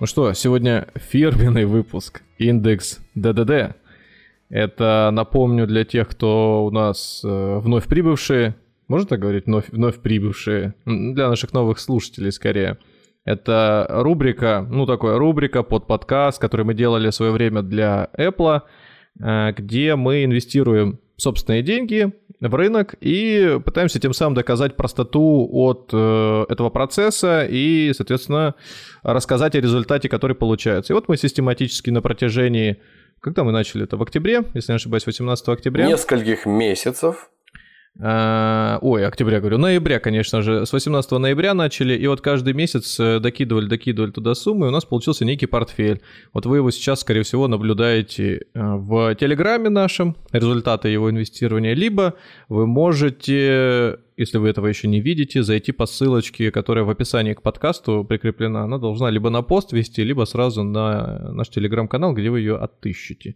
Ну что, сегодня фирменный выпуск, индекс ДДД. Это, напомню, для тех, кто у нас э, вновь прибывшие, можно так говорить, вновь, вновь прибывшие, для наших новых слушателей скорее. Это рубрика, ну такая рубрика под подкаст, который мы делали в свое время для Apple, Э, где мы инвестируем собственные деньги в рынок и пытаемся тем самым доказать простоту от э, этого процесса и, соответственно, рассказать о результате, который получается. И вот мы систематически на протяжении, когда мы начали это, в октябре, если не ошибаюсь, 18 октября. Нескольких месяцев ой, октября говорю, ноября, конечно же, с 18 ноября начали, и вот каждый месяц э, докидывали, докидывали туда суммы, и у нас получился некий портфель. Вот вы его сейчас, скорее всего, наблюдаете э, в Телеграме нашем, результаты его инвестирования, либо вы можете, если вы этого еще не видите, зайти по ссылочке, которая в описании к подкасту прикреплена. Она должна либо на пост вести, либо сразу на наш Телеграм-канал, где вы ее отыщете.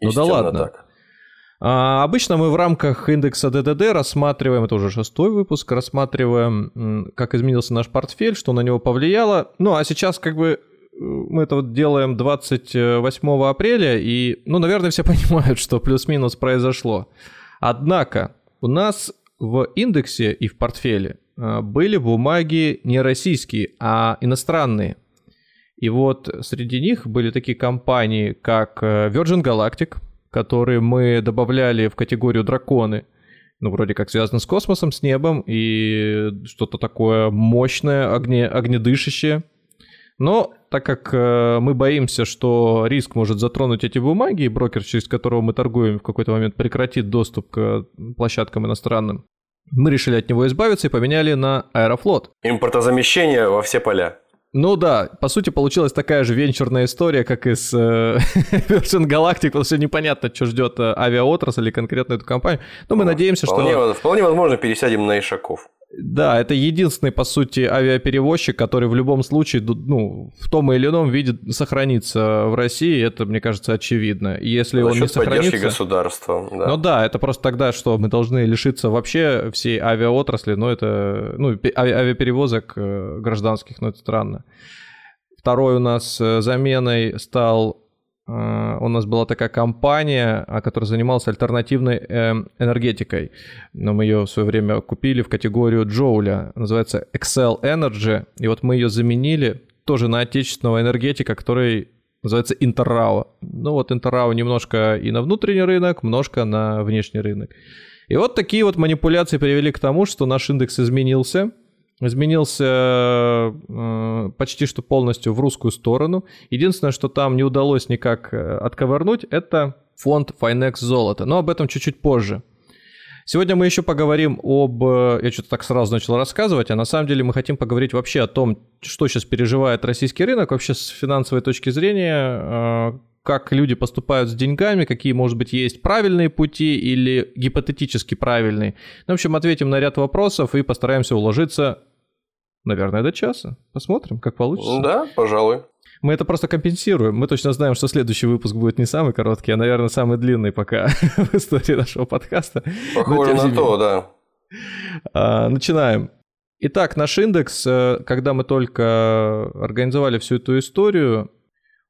Ну да ладно. Так. А, обычно мы в рамках индекса ДДД рассматриваем, это уже шестой выпуск, рассматриваем, как изменился наш портфель, что на него повлияло. Ну, а сейчас как бы мы это вот делаем 28 апреля, и, ну, наверное, все понимают, что плюс-минус произошло. Однако у нас в индексе и в портфеле а, были бумаги не российские, а иностранные. И вот среди них были такие компании, как э, Virgin Galactic – которые мы добавляли в категорию драконы. Ну, вроде как связано с космосом, с небом и что-то такое мощное, огне, огнедышащее. Но так как э, мы боимся, что риск может затронуть эти бумаги, и брокер, через которого мы торгуем, в какой-то момент прекратит доступ к площадкам иностранным, мы решили от него избавиться и поменяли на Аэрофлот. Импортозамещение во все поля. Ну да, по сути, получилась такая же венчурная история, как и с э, Virgin Galactic, потому что непонятно, что ждет э, авиаотрасль или конкретно эту компанию. Но мы ну, надеемся, вполне, что... Вполне возможно, пересядем на Ишаков. Да, это единственный, по сути, авиаперевозчик, который в любом случае, ну, в том или ином виде сохранится в России, это, мне кажется, очевидно. Если За он не сохранится... государства, да. Ну да, это просто тогда, что мы должны лишиться вообще всей авиаотрасли, но это, ну, авиаперевозок э, гражданских, но это странно. Второй у нас э, заменой стал у нас была такая компания, а, которая занималась альтернативной эм, энергетикой. Но мы ее в свое время купили в категорию Джоуля. Называется Excel Energy. И вот мы ее заменили тоже на отечественного энергетика, который называется Интеррао. Ну вот Интеррао немножко и на внутренний рынок, немножко на внешний рынок. И вот такие вот манипуляции привели к тому, что наш индекс изменился – изменился э, почти что полностью в русскую сторону. Единственное, что там не удалось никак э, отковырнуть, это фонд Finex золото. Но об этом чуть-чуть позже. Сегодня мы еще поговорим об... Э, я что-то так сразу начал рассказывать, а на самом деле мы хотим поговорить вообще о том, что сейчас переживает российский рынок, вообще с финансовой точки зрения, как люди поступают с деньгами, какие, может быть, есть правильные пути или гипотетически правильные. Ну, в общем, ответим на ряд вопросов и постараемся уложиться Наверное, до часа. Посмотрим, как получится. Да, пожалуй. Мы это просто компенсируем. Мы точно знаем, что следующий выпуск будет не самый короткий, а, наверное, самый длинный пока в истории нашего подкаста. Похоже на то, да. А, начинаем. Итак, наш индекс, э, когда мы только организовали всю эту историю,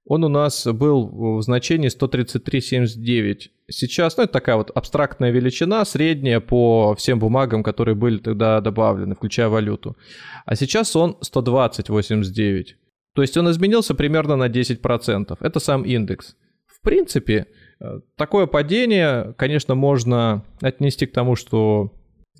он у нас был в значении 133,79. Сейчас, ну, это такая вот абстрактная величина, средняя по всем бумагам, которые были тогда добавлены, включая валюту. А сейчас он 120,89. То есть он изменился примерно на 10%. Это сам индекс. В принципе, э, такое падение, конечно, можно отнести к тому, что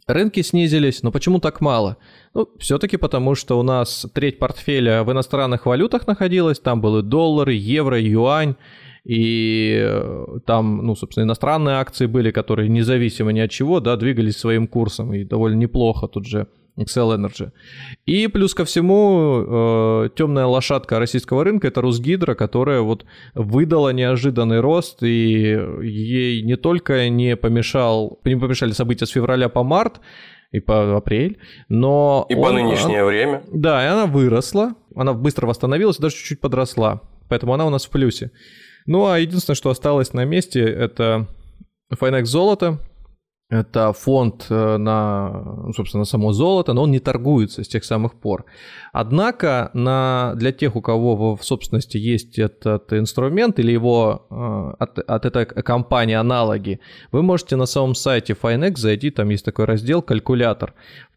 Рынки снизились, но почему так мало? Ну, все-таки потому, что у нас треть портфеля в иностранных валютах находилась, там были доллары, евро, юань, и э, там, ну, собственно, иностранные акции были, которые независимо ни от чего, да, двигались своим курсом, и довольно неплохо тут же Excel Energy. И плюс ко всему, э, темная лошадка российского рынка это Русгидро, которая вот выдала неожиданный рост, и ей не только не помешал, не помешали события с февраля по март, и по апрель, но... И он, по нынешнее он, время. Да, и она выросла, она быстро восстановилась, даже чуть-чуть подросла, поэтому она у нас в плюсе. Ну, а единственное, что осталось на месте, это Finex золото, это фонд э, на, ну, собственно, само золото, но он не торгуется с тех самых пор. Однако на, для тех, у кого в собственности есть этот инструмент или его э, от, от этой компании аналоги, вы можете на самом сайте Finex зайти, там есть такой раздел «Калькулятор»,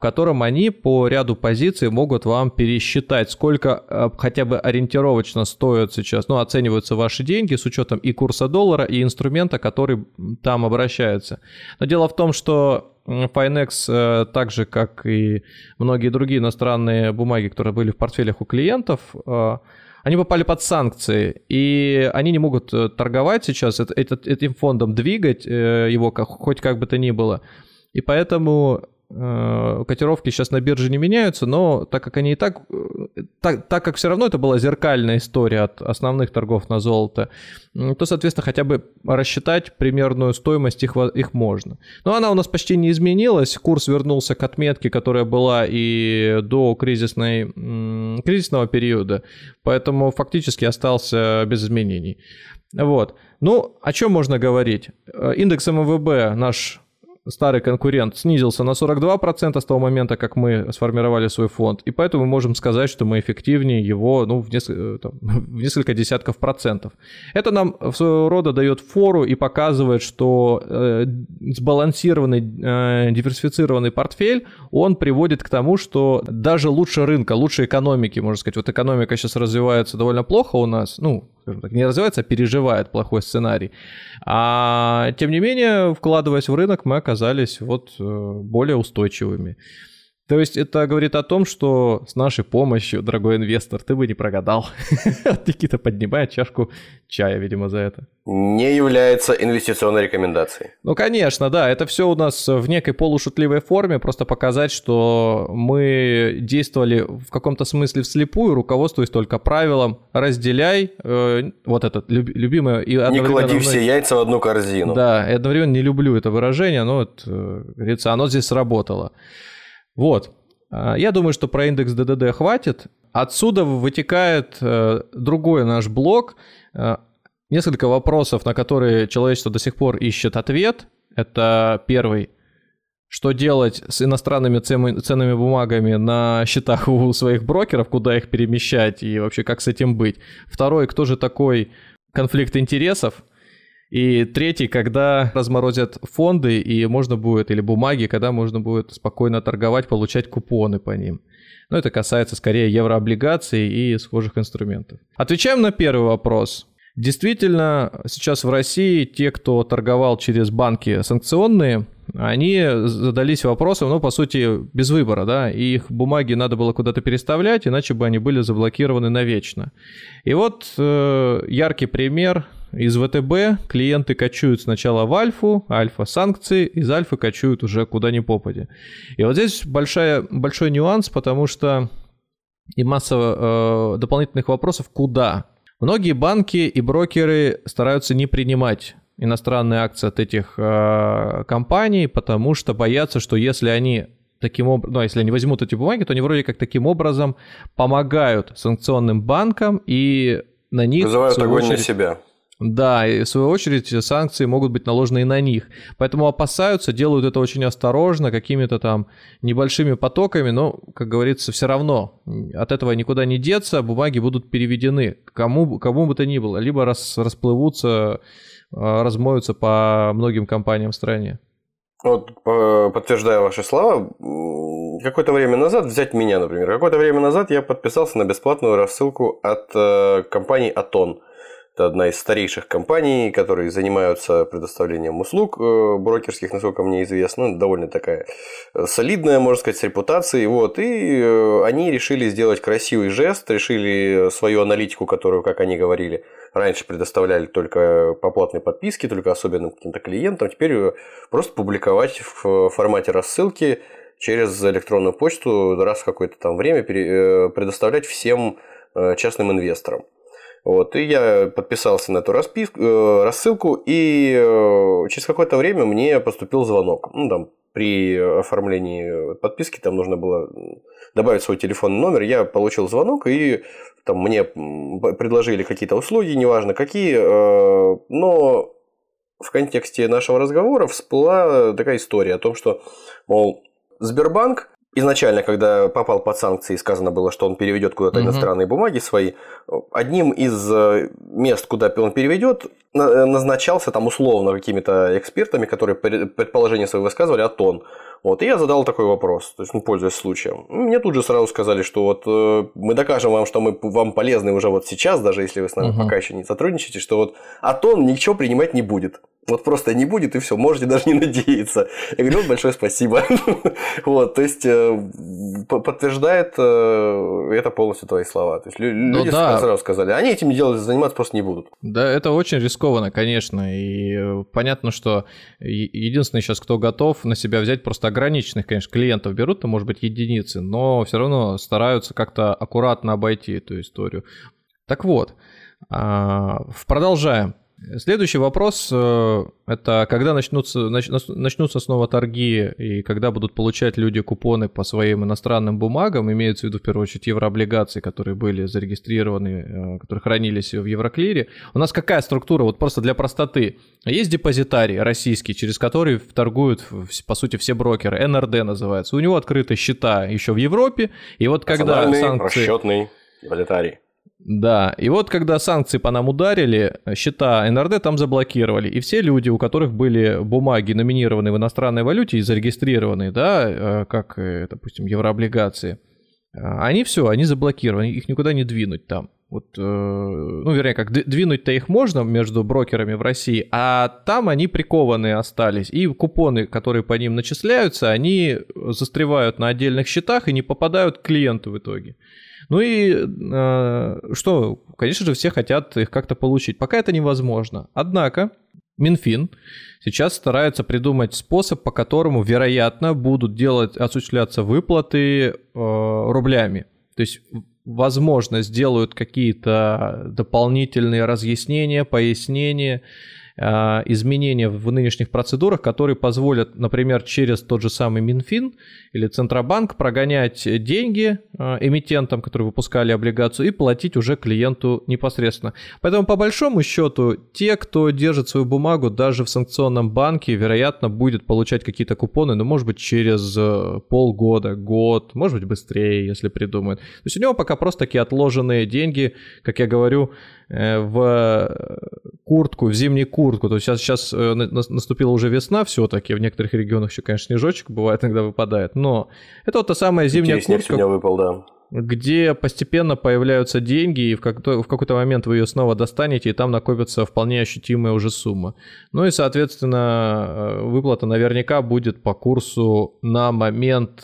котором они по ряду позиций могут вам пересчитать, сколько э, хотя бы ориентировочно стоят сейчас, ну, оцениваются ваши деньги с учетом и курса доллара, и инструмента, который там обращается. Но дело в том, что Finex, э, так же как и многие другие иностранные бумаги, которые были в портфелях у клиентов, э, они попали под санкции, и они не могут торговать сейчас, этим фондом двигать его хоть как бы то ни было. И поэтому котировки сейчас на бирже не меняются, но так как они и так, э, так, так как все равно это была зеркальная история от основных торгов на золото, то, соответственно, хотя бы рассчитать примерную стоимость их, их можно. Но она у нас почти не изменилась, курс вернулся к отметке, которая была и до кризисной, кризисного периода, поэтому фактически остался без изменений. Вот. Ну, о чем можно говорить? Э, индекс МВБ наш старый конкурент снизился на 42% с того момента, как мы сформировали свой фонд, и поэтому мы можем сказать, что мы эффективнее его ну, в, несколько, э, там, в несколько десятков процентов. Это нам своего рода дает фору и показывает, что э, сбалансированный, э, диверсифицированный портфель, он приводит к тому, что даже лучше рынка, лучше экономики, можно сказать, вот экономика сейчас развивается довольно плохо у нас, ну, скажем так, не развивается, а переживает плохой сценарий. А тем не менее, вкладываясь в рынок, мы оказались вот э, более устойчивыми. То есть это говорит о том, что с нашей помощью, дорогой инвестор, ты бы не прогадал. Никита поднимает чашку чая, видимо, за это. Не является инвестиционной рекомендацией. Ну, конечно, да. Это все у нас в некой полушутливой форме, просто показать, что мы действовали в каком-то смысле вслепую, руководствуясь только правилом «разделяй». Э, вот это люб, любимое. И не клади все яйца в одну корзину. Да, и одновременно не люблю это выражение, но, вот, э, говорится, оно здесь сработало. Вот. А, я думаю, что про индекс ДДД хватит. Отсюда вытекает э, другой наш блок. Э, несколько вопросов, на которые человечество до сих пор ищет ответ. Это первый. Что делать с иностранными ценными бумагами на счетах у своих брокеров, куда их перемещать и вообще как с этим быть. Второй, кто же такой конфликт интересов – и третий, когда разморозят фонды, и можно будет, или бумаги, когда можно будет спокойно торговать, получать купоны по ним. Но это касается скорее еврооблигаций и схожих инструментов. Отвечаем на первый вопрос. Действительно, сейчас в России те, кто торговал через банки санкционные, они задались вопросом, ну, по сути, без выбора, да, и их бумаги надо было куда-то переставлять, иначе бы они были заблокированы навечно. И вот э, яркий пример из ВТБ клиенты качуют сначала в альфу, альфа санкции, из альфы качуют уже куда ни попади. И вот здесь большая, большой нюанс, потому что и масса э, дополнительных вопросов, куда. Многие банки и брокеры стараются не принимать иностранные акции от этих э, компаний, потому что боятся, что если они таким образом, ну, если они возьмут эти бумаги, то они вроде как таким образом помогают санкционным банкам и на них... Вызывают огонь очередь, на себя. Да, и в свою очередь санкции могут быть наложены и на них. Поэтому опасаются, делают это очень осторожно, какими-то там небольшими потоками, но, как говорится, все равно от этого никуда не деться, бумаги будут переведены кому, кому бы то ни было, либо рас, расплывутся, а, размоются по многим компаниям в стране. Вот подтверждая ваши слова, какое-то время назад, взять меня, например, какое-то время назад я подписался на бесплатную рассылку от э, компании Атон – это одна из старейших компаний, которые занимаются предоставлением услуг э, брокерских, насколько мне известно. Ну, довольно такая э, солидная, можно сказать, с репутацией. Вот. И э, они решили сделать красивый жест, решили свою аналитику, которую, как они говорили, раньше предоставляли только по платной подписке, только особенным каким-то клиентам, теперь просто публиковать в формате рассылки через электронную почту раз в какое-то там время предоставлять всем частным инвесторам. Вот, и я подписался на эту расписку, э, рассылку, и через какое-то время мне поступил звонок. Ну, там, при оформлении подписки там нужно было добавить свой телефонный номер. Я получил звонок, и там мне предложили какие-то услуги, неважно какие, но в контексте нашего разговора всплыла такая история о том, что, мол, Сбербанк изначально, когда попал под санкции, сказано было, что он переведет куда-то угу. иностранные бумаги свои, одним из э, мест, куда он переведет, назначался там условно какими-то экспертами, которые предположения свои высказывали, а тон. Вот, и я задал такой вопрос, то есть, ну, пользуясь случаем. Мне тут же сразу сказали, что вот э, мы докажем вам, что мы вам полезны уже вот сейчас, даже если вы с нами угу. пока еще не сотрудничаете, что вот Атон ничего принимать не будет. Вот просто не будет, и все, можете даже не надеяться. Я говорю, вот большое спасибо. Вот, то есть, э, подтверждает э, это полностью твои слова. То есть, ну люди сразу сказали, они этим делом заниматься просто не будут. Да, это очень рискованно, конечно, и понятно, что единственный сейчас, кто готов на себя взять просто ограниченных, конечно, клиентов берут, то, может быть, единицы, но все равно стараются как-то аккуратно обойти эту историю. Так вот, а, продолжаем. Следующий вопрос э, – это когда начнутся, нач, начнутся снова торги и когда будут получать люди купоны по своим иностранным бумагам, имеется в виду в первую очередь еврооблигации, которые были зарегистрированы, э, которые хранились в Евроклире. У нас какая структура, вот просто для простоты. Есть депозитарий российский, через который торгуют, по сути, все брокеры, НРД называется. У него открыты счета еще в Европе, и вот когда санкции... расчетный депозитарий. Да, и вот когда санкции по нам ударили, счета НРД там заблокировали, и все люди, у которых были бумаги, номинированные в иностранной валюте и зарегистрированные, да, э, как, э, допустим, еврооблигации, э, они все, они заблокированы, их никуда не двинуть там. Вот, ну, вернее, как двинуть-то их можно между брокерами в России, а там они прикованы остались. И купоны, которые по ним начисляются, они застревают на отдельных счетах и не попадают к клиенту в итоге. Ну и э, что, конечно же, все хотят их как-то получить. Пока это невозможно. Однако Минфин сейчас старается придумать способ, по которому, вероятно, будут делать, осуществляться выплаты э, рублями. То есть возможно, сделают какие-то дополнительные разъяснения, пояснения, изменения в нынешних процедурах, которые позволят, например, через тот же самый Минфин или Центробанк прогонять деньги а, эмитентам, которые выпускали облигацию, и платить уже клиенту непосредственно. Поэтому, по большому счету, те, кто держит свою бумагу даже в санкционном банке, вероятно, будет получать какие-то купоны, но, может быть, через э, полгода, год, может быть, быстрее, если придумают. То есть у него пока просто такие отложенные деньги, как я говорю, Э, в куртку, в зимнюю куртку. То есть сейчас, сейчас э, наступила уже весна все-таки, в некоторых регионах еще, конечно, снежочек бывает, иногда выпадает, но это вот та самая зимняя Интереснее куртка. сегодня выпал, да где постепенно появляются деньги, и в какой-то, в какой-то момент вы ее снова достанете, и там накопится вполне ощутимая уже сумма. Ну и, соответственно, э, выплата наверняка будет по курсу на момент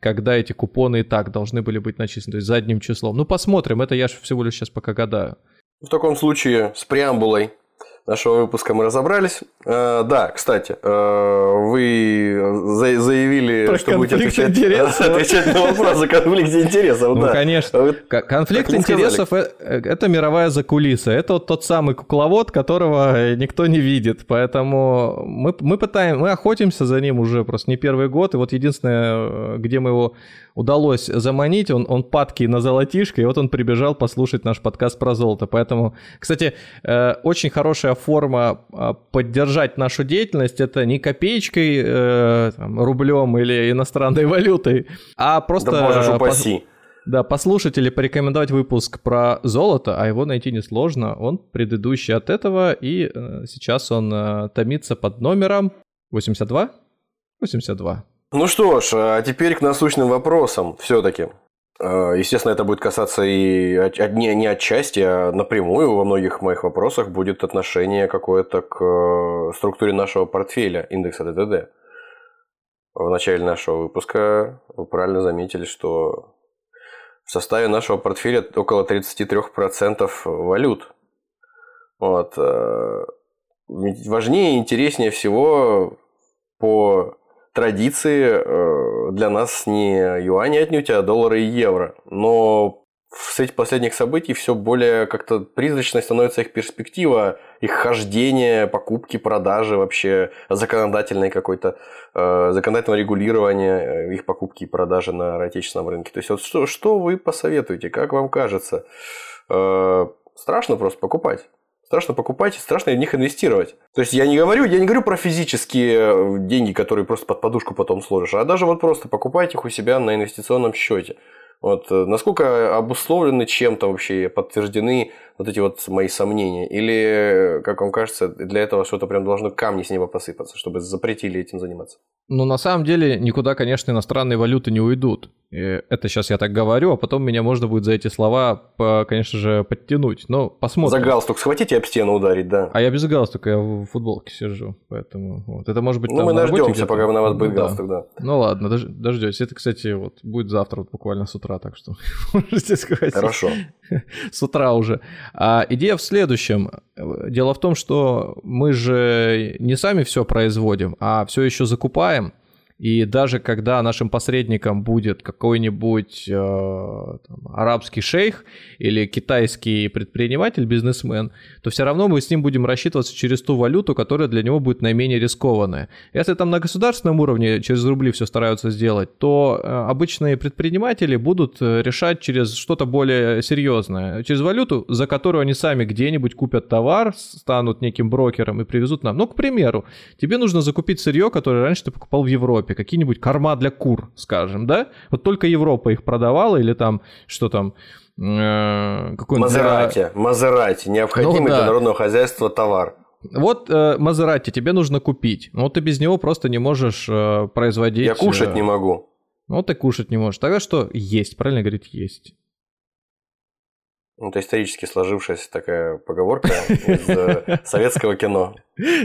когда эти купоны и так должны были быть начислены, то есть задним числом. Ну, посмотрим, это я же всего лишь сейчас пока гадаю. В таком случае с преамбулой нашего выпуска мы разобрались. Э, да, кстати, э, вы заявили, Про что будете отвечать, интересов. отвечать на вопросы о конфликте интересов. Ну, да. конечно. Конфликт интересов э, – это мировая закулиса. Это вот тот самый кукловод, которого никто не видит. Поэтому мы, мы пытаем, мы охотимся за ним уже просто не первый год. И вот единственное, где мы его удалось заманить, он, он падкий на золотишко, и вот он прибежал послушать наш подкаст про золото. Поэтому, кстати, очень хорошая форма э, поддержать нашу деятельность, это не копеечкой, э, там, рублем или иностранной валютой, а просто... Да можешь упаси. Да, послушать или порекомендовать выпуск про золото, а его найти несложно. Он предыдущий от этого, и э, сейчас он э, томится под номером 82? 82. Ну что ж, а теперь к насущным вопросам все-таки. А, естественно, это будет касаться и не, не отчасти, а напрямую во многих моих вопросах будет отношение какое-то к э, структуре нашего портфеля индекса ДТД. В начале нашего выпуска вы правильно заметили, что в составе нашего портфеля около 33% валют. Вот. Э, важнее и интереснее всего по традиции для нас не юани отнюдь, а доллары и евро. Но с этих последних событий все более как-то призрачной становится их перспектива, их хождение, покупки, продажи, вообще законодательной какой-то, э, законодательного регулирования э, их покупки и продажи на отечественном рынке. То есть, вот что, что вы посоветуете, как вам кажется? Э, страшно просто покупать. Страшно покупать, страшно в них инвестировать. То есть я не говорю, я не говорю про физические деньги, которые просто под подушку потом сложишь, а даже вот просто покупайте их у себя на инвестиционном счете. Вот э, насколько обусловлены чем-то вообще, подтверждены вот эти вот мои сомнения? Или, как вам кажется, для этого что-то прям должно камни с неба посыпаться, чтобы запретили этим заниматься? Ну, на самом деле, никуда, конечно, иностранные валюты не уйдут. Это сейчас я так говорю, а потом меня можно будет за эти слова, конечно же, подтянуть. Но посмотрим. За галстук схватите об стену ударить, да. А я без галстука, я в футболке сижу, поэтому вот. Это может быть Ну, мы дождемся, пока на вас будет да. галстук, да. Ну ладно, дож- дождетесь. Это, кстати, вот будет завтра вот буквально с утра, так что можете схватить. Хорошо. С утра уже. А идея в следующем. Дело в том, что мы же не сами все производим, а все еще закупаем. И даже когда нашим посредником будет какой-нибудь э, там, арабский шейх или китайский предприниматель, бизнесмен, то все равно мы с ним будем рассчитываться через ту валюту, которая для него будет наименее рискованная. Если там на государственном уровне через рубли все стараются сделать, то э, обычные предприниматели будут э, решать через что-то более серьезное, через валюту, за которую они сами где-нибудь купят товар, станут неким брокером и привезут нам. Ну, к примеру, тебе нужно закупить сырье, которое раньше ты покупал в Европе Европе, какие-нибудь корма для кур, скажем, да? Вот только Европа их продавала или там, что там, э, какой Мазерати. Мазерати, необходимый ну, да. для народного хозяйства товар. Вот э, Мазерати тебе нужно купить, но ты без него просто не можешь э, производить... Я кушать э, не могу. Ну, ты кушать не можешь. Тогда что? Есть, правильно говорить, есть. Ну, это исторически сложившаяся такая поговорка из э, советского кино.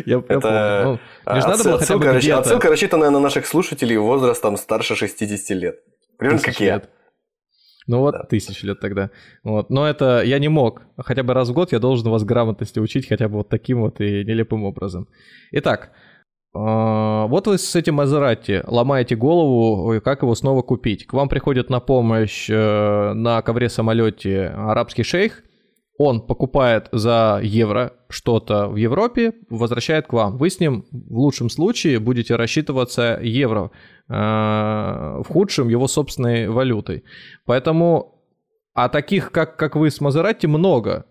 Я, это я ну, надо было отсылка, рассч... отсылка рассчитанная на наших слушателей возрастом старше 60 лет. Примерно как я. Ну вот, да. тысяч лет тогда. Вот. Но это я не мог. Хотя бы раз в год я должен вас грамотности учить хотя бы вот таким вот и нелепым образом. Итак, а, вот вы с этим Мазерати ломаете голову, как его снова купить. К вам приходит на помощь э, на ковре самолете арабский шейх, он покупает за евро что-то в Европе, возвращает к вам. Вы с ним в лучшем случае будете рассчитываться евро, э, в худшем его собственной валютой. Поэтому, а таких, как, как вы с Мазерати, много.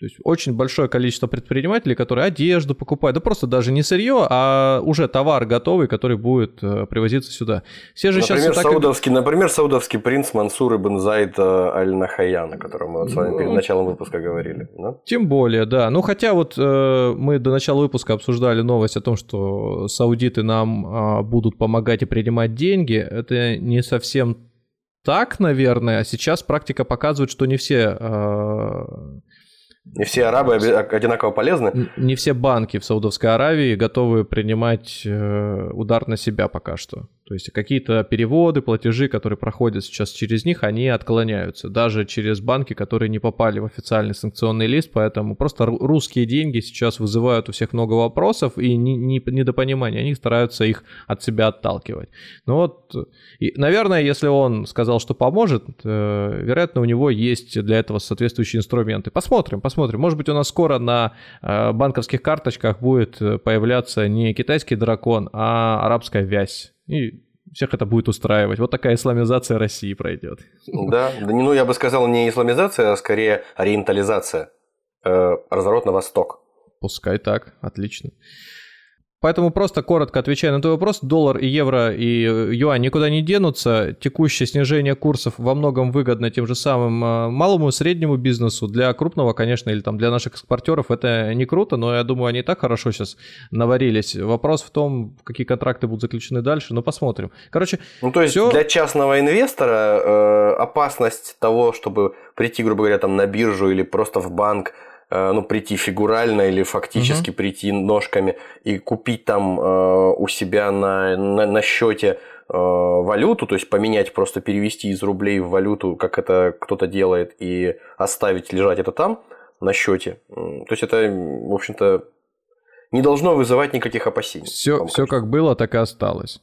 То есть очень большое количество предпринимателей, которые одежду покупают, да просто даже не сырье, а уже товар готовый, который будет э, привозиться сюда. Все же например, сейчас саудовский, так... например, саудовский принц Мансур ибн Зайд э, аль-Нахаян, о котором мы вот с вами перед ну, началом выпуска говорили. Да? Тем более, да. Ну хотя вот э, мы до начала выпуска обсуждали новость о том, что саудиты нам э, будут помогать и принимать деньги. Это не совсем так, наверное. А сейчас практика показывает, что не все э, не все арабы одинаково полезны? Не все банки в Саудовской Аравии готовы принимать э, удар на себя пока что. То есть какие-то переводы, платежи, которые проходят сейчас через них, они отклоняются. Даже через банки, которые не попали в официальный санкционный лист. Поэтому просто русские деньги сейчас вызывают у всех много вопросов и недопонимания. Они стараются их от себя отталкивать. Ну вот, и, наверное, если он сказал, что поможет, э, вероятно, у него есть для этого соответствующие инструменты. Посмотрим, посмотрим. Может быть, у нас скоро на э, банковских карточках будет э, появляться не китайский дракон, а арабская вязь. И всех это будет устраивать. Вот такая исламизация России пройдет. Да, ну я бы сказал не исламизация, а скорее ориентализация. Э, разворот на восток. Пускай так, отлично. Поэтому просто коротко отвечая на твой вопрос, доллар и евро и э, юань никуда не денутся. Текущее снижение курсов во многом выгодно тем же самым э, малому и среднему бизнесу. Для крупного, конечно, или там для наших экспортеров это не круто, но я думаю, они и так хорошо сейчас наварились. Вопрос в том, какие контракты будут заключены дальше, но посмотрим. Короче, ну то есть все... для частного инвестора э, опасность того, чтобы прийти, грубо говоря, там на биржу или просто в банк, ну, прийти фигурально или фактически угу. прийти ножками и купить там э, у себя на, на, на счете э, валюту, то есть поменять, просто перевести из рублей в валюту, как это кто-то делает, и оставить лежать это там на счете. То есть это, в общем-то, не должно вызывать никаких опасений. Все, все как было, так и осталось.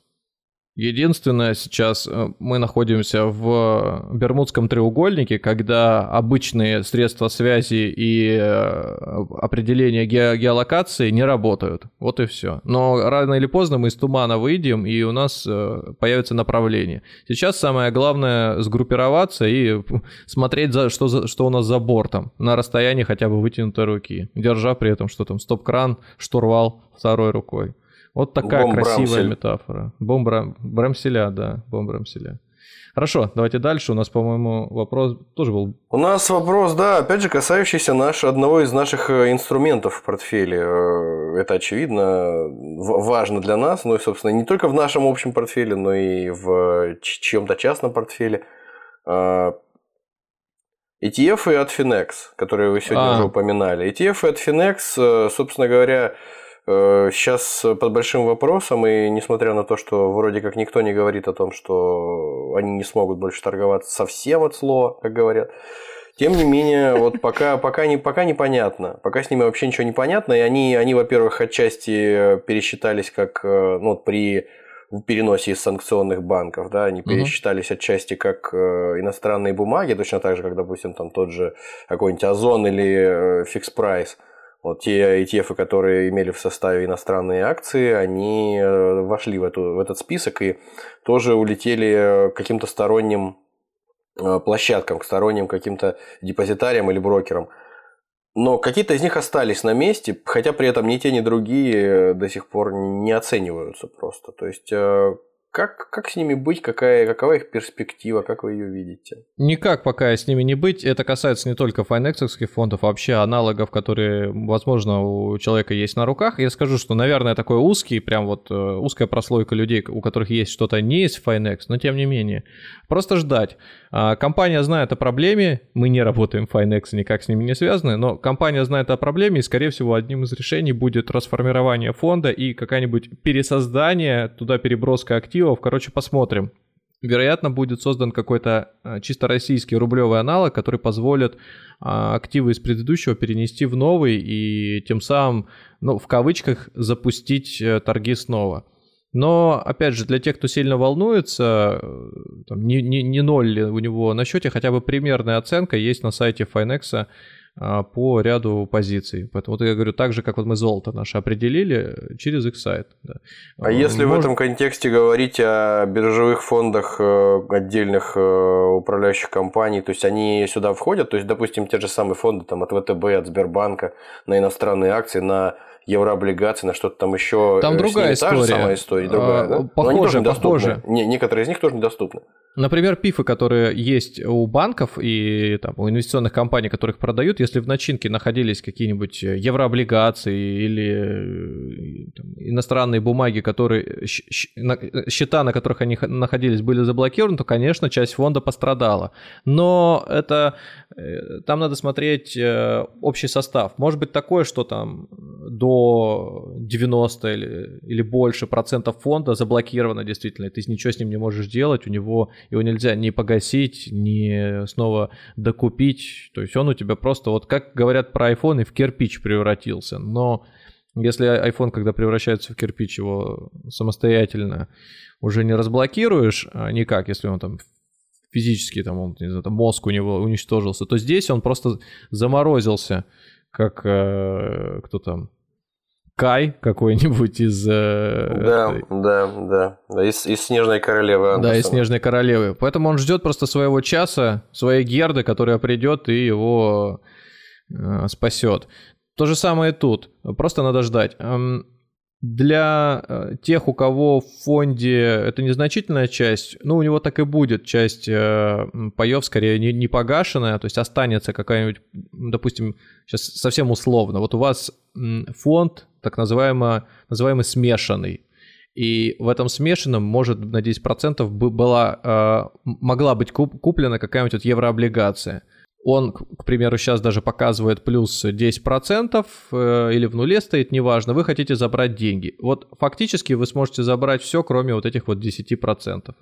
Единственное, сейчас э, мы находимся в Бермудском треугольнике, когда обычные средства связи и э, определения ге- геолокации не работают. Вот и все. Но рано или поздно мы из тумана выйдем, и у нас э, появится направление. Сейчас самое главное сгруппироваться и смотреть, за, что, за, что у нас за бортом, на расстоянии хотя бы вытянутой руки, держа при этом что там, стоп-кран, штурвал второй рукой. Вот такая Бомб красивая Брамсель. метафора. Бомб Брамселя, да, бомб Брамселя. Хорошо, давайте дальше. У нас, по-моему, вопрос тоже был. У нас вопрос, да, опять же, касающийся наш, одного из наших э, инструментов в портфеле. Э, это, очевидно, важно для нас, ну и, собственно, не только в нашем общем портфеле, но и в чьем-то частном портфеле. ETF и от Finex, которые вы сегодня а. уже упоминали. ETF и от Finex, э, собственно говоря, сейчас э, под большим вопросом, и несмотря на то, что вроде как никто не говорит о том, что они не смогут больше торговаться совсем от слова, как говорят, тем не менее, вот пока, пока, не, пока непонятно. Пока с ними вообще ничего не понятно. И они, они во-первых, отчасти пересчитались как ну, вот при переносе из санкционных банков, да, они пересчитались отчасти как э, иностранные бумаги, точно так же, как, допустим, там тот же какой-нибудь Озон или Fix Price. Вот те ETF, которые имели в составе иностранные акции, они э, вошли в, эту, в этот список и тоже улетели каким-то сторонним э, площадкам, к сторонним каким-то депозитариям или брокерам. Но какие-то из них остались на месте, хотя при этом ни те, ни другие до сих пор не оцениваются просто. То есть э, как, как с ними быть? Какая, какова их перспектива? Как вы ее видите? Никак пока с ними не быть. Это касается не только файнексовских фондов, а вообще аналогов, которые, возможно, у человека есть на руках. Я скажу, что, наверное, такой узкий, прям вот э, узкая прослойка людей, у которых есть что-то не в Finex, но тем не менее. Просто ждать. А, компания знает о проблеме, мы не работаем в Finex, никак с ними не связаны, но компания знает о проблеме, и, скорее всего, одним из решений будет расформирование фонда и какая-нибудь пересоздание, туда переброска активов. Короче, посмотрим. Вероятно, будет создан какой-то а, чисто российский рублевый аналог, который позволит а, активы из предыдущего перенести в новый и тем самым, ну, в кавычках, запустить э, торги снова. Но, опять же, для тех, кто сильно волнуется, э, там, не, не, не ноль у него на счете, хотя бы примерная оценка есть на сайте Finex по ряду позиций. Поэтому вот я говорю, так же, как вот мы золото наше определили, через их сайт. Да. А если Может... в этом контексте говорить о биржевых фондах э, отдельных э, управляющих компаний, то есть они сюда входят, то есть, допустим, те же самые фонды там, от ВТБ, от Сбербанка на иностранные акции, на еврооблигации, на что-то там еще. Там другая история. Та же самая история, другая, а, да? Похоже, похоже. Не, некоторые из них тоже недоступны. Например, пифы, которые есть у банков и там, у инвестиционных компаний, которых продают, если в начинке находились какие-нибудь еврооблигации или там, иностранные бумаги, которые счета, на которых они находились, были заблокированы, то, конечно, часть фонда пострадала. Но это э, там надо смотреть э, общий состав. Может быть такое, что там до 90 или, или больше процентов фонда заблокировано действительно, ты ничего с ним не можешь делать, у него его нельзя ни погасить, ни снова докупить. То есть он у тебя просто, вот как говорят про iPhone, и в кирпич превратился. Но если iPhone, когда превращается в кирпич, его самостоятельно уже не разблокируешь а никак, если он там физически, там, он, не знаю, там мозг у него уничтожился, то здесь он просто заморозился, как э, кто там, Кай какой-нибудь из... Э, да, этой... да, да, Из, из «Снежной королевы». Андерсона. Да, из «Снежной королевы». Поэтому он ждет просто своего часа, своей Герды, которая придет и его э, спасет. То же самое и тут. Просто надо ждать. Эм, для э, тех, у кого в фонде это незначительная часть, ну, у него так и будет часть э, паев, скорее, не, не погашенная, то есть останется какая-нибудь, допустим, сейчас совсем условно, вот у вас фонд так называемый, называемый смешанный, и в этом смешанном, может, на 10% была, э, могла быть куплена какая-нибудь вот еврооблигация – он, к примеру, сейчас даже показывает плюс 10% э, или в нуле стоит, неважно, вы хотите забрать деньги. Вот фактически вы сможете забрать все, кроме вот этих вот 10%. То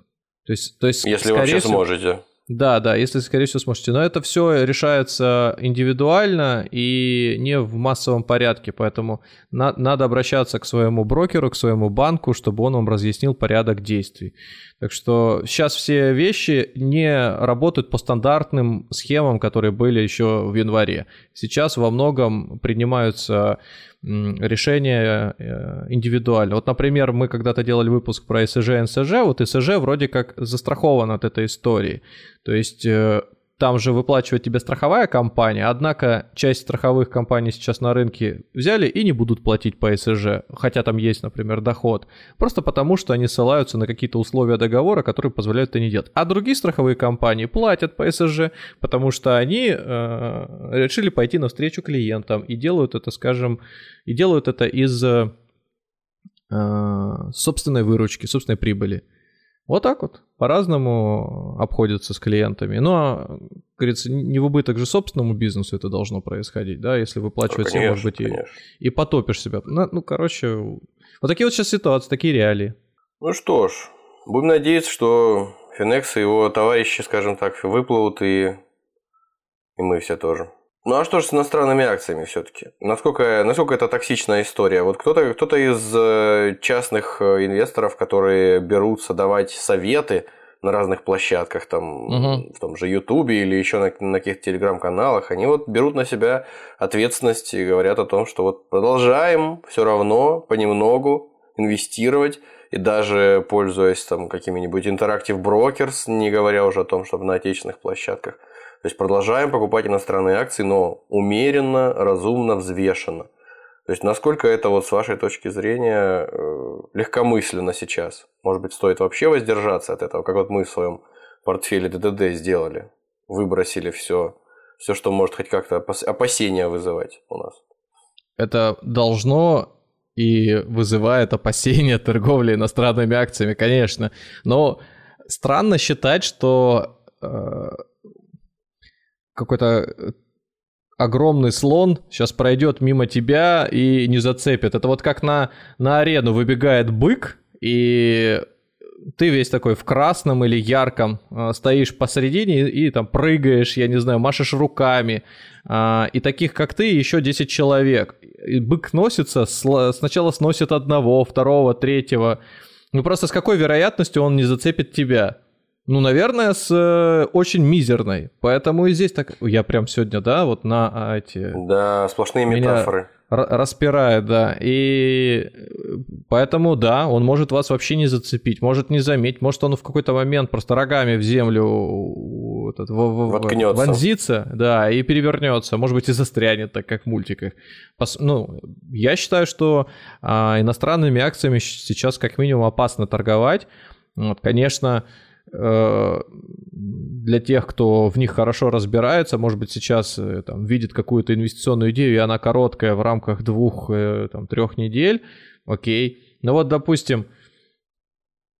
есть, то есть Если вообще всего, сможете. Да, да, если, скорее всего, сможете. Но это все решается индивидуально и не в массовом порядке, поэтому на- надо обращаться к своему брокеру, к своему банку, чтобы он вам разъяснил порядок действий. Так что сейчас все вещи не работают по стандартным схемам, которые были еще в январе. Сейчас во многом принимаются решения э, индивидуально. Вот, например, мы когда-то делали выпуск про СЖ и НСЖ, вот СЖ вроде как застрахован от этой истории. То есть э, там же выплачивает тебе страховая компания, однако часть страховых компаний сейчас на рынке взяли и не будут платить по СЖ, хотя там есть, например, доход, просто потому что они ссылаются на какие-то условия договора, которые позволяют это не делать. А другие страховые компании платят по СЖ, потому что они э, решили пойти навстречу клиентам и делают это, скажем, и делают это из э, собственной выручки, собственной прибыли. Вот так вот, по-разному обходятся с клиентами. Но, говорится, не в убыток же собственному бизнесу это должно происходить, да, если выплачивать ну, может быть, и, и потопишь себя. Ну, ну, короче, вот такие вот сейчас ситуации, такие реалии. Ну что ж, будем надеяться, что Финекс и его товарищи, скажем так, выплывут, и, и мы все тоже. Ну а что же с иностранными акциями все-таки? Насколько, насколько это токсичная история? Вот кто-то кто из э, частных э, инвесторов, которые берутся давать советы на разных площадках, там, угу. в том же Ютубе или еще на, на каких-то телеграм-каналах, они вот берут на себя ответственность и говорят о том, что вот продолжаем все равно понемногу инвестировать и даже пользуясь там какими-нибудь Interactive Brokers, не говоря уже о том, чтобы на отечественных площадках – то есть продолжаем покупать иностранные акции, но умеренно, разумно, взвешенно. То есть насколько это вот с вашей точки зрения э, легкомысленно сейчас? Может быть, стоит вообще воздержаться от этого, как вот мы в своем портфеле ДДД сделали, выбросили все, все, что может хоть как-то опасения вызывать у нас. Это должно и вызывает опасения торговли иностранными акциями, конечно. Но странно считать, что э, какой-то э, огромный слон сейчас пройдет мимо тебя и не зацепит. Это вот как на, на арену выбегает бык, и ты весь такой в красном или ярком э, стоишь посередине и, и там прыгаешь, я не знаю, машешь руками. А, и таких, как ты, еще 10 человек. И бык носится, сначала сносит одного, второго, третьего. Ну просто с какой вероятностью он не зацепит тебя? Ну, наверное, с э, очень мизерной. Поэтому и здесь так... Я прям сегодня, да, вот на а, эти... Да, сплошные метафоры. распирает, да. И поэтому, да, он может вас вообще не зацепить, может не заметить, может он в какой-то момент просто рогами в землю этот, в, Воткнется. вонзится, да, и перевернется, может быть и застрянет, так как в мультиках. Пос, ну, я считаю, что а, иностранными акциями сейчас как минимум опасно торговать. Вот, конечно, Э, для тех, кто в них хорошо разбирается, может быть, сейчас э, там, видит какую-то инвестиционную идею, и она короткая в рамках двух, э, недель, окей. Но вот, допустим,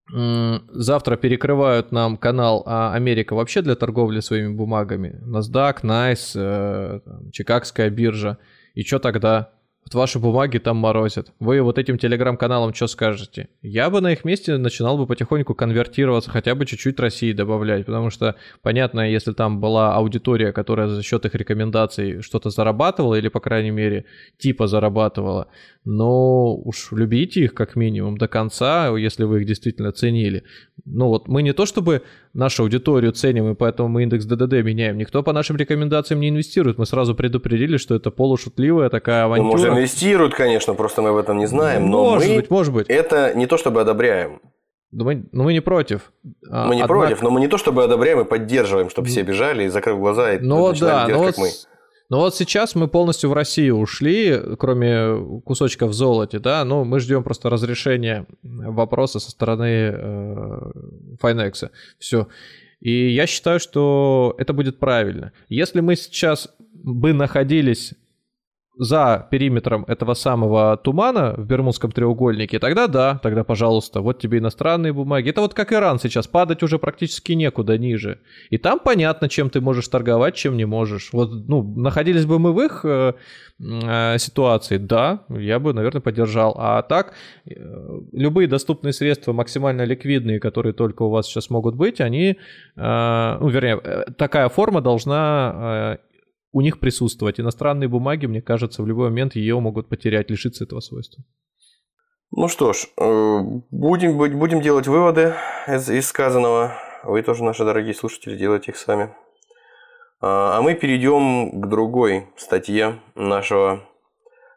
завтра перекрывают нам канал а Америка вообще для торговли своими бумагами. NASDAQ, NICE, Чикагская биржа. И что тогда? Вот ваши бумаги там морозят. Вы вот этим телеграм-каналам что скажете? Я бы на их месте начинал бы потихоньку конвертироваться, хотя бы чуть-чуть России добавлять, потому что, понятно, если там была аудитория, которая за счет их рекомендаций что-то зарабатывала, или, по крайней мере, типа зарабатывала, но уж любите их как минимум до конца, если вы их действительно ценили. Ну вот мы не то чтобы нашу аудиторию ценим, и поэтому мы индекс ДДД меняем. Никто по нашим рекомендациям не инвестирует. Мы сразу предупредили, что это полушутливая такая авантюра. Ну, может, инвестируют, конечно, просто мы об этом не знаем. Но может мы быть, может быть. Это не то чтобы одобряем. Но мы, но мы не против. Мы не Однако... против, но мы не то чтобы одобряем и поддерживаем, чтобы все бежали и закрыв глаза и ну, да, делать, как вот... мы. Но вот сейчас мы полностью в Россию ушли, кроме кусочка в золоте, да, ну, мы ждем просто разрешения вопроса со стороны э, Finex. Все. И я считаю, что это будет правильно. Если мы сейчас бы находились за периметром этого самого тумана в Бермудском треугольнике, тогда да, тогда, пожалуйста, вот тебе иностранные бумаги. Это вот как Иран сейчас, падать уже практически некуда ниже. И там понятно, чем ты можешь торговать, чем не можешь. Вот, ну, находились бы мы в их э, э, ситуации, да, я бы, наверное, поддержал. А так, э, любые доступные средства, максимально ликвидные, которые только у вас сейчас могут быть, они, э, ну, вернее, э, такая форма должна э, у них присутствовать. Иностранные бумаги, мне кажется, в любой момент ее могут потерять, лишиться этого свойства. Ну что ж, э, будем, будем делать выводы из, из сказанного. Вы тоже, наши дорогие слушатели, делайте их сами. А, а мы перейдем к другой статье нашего,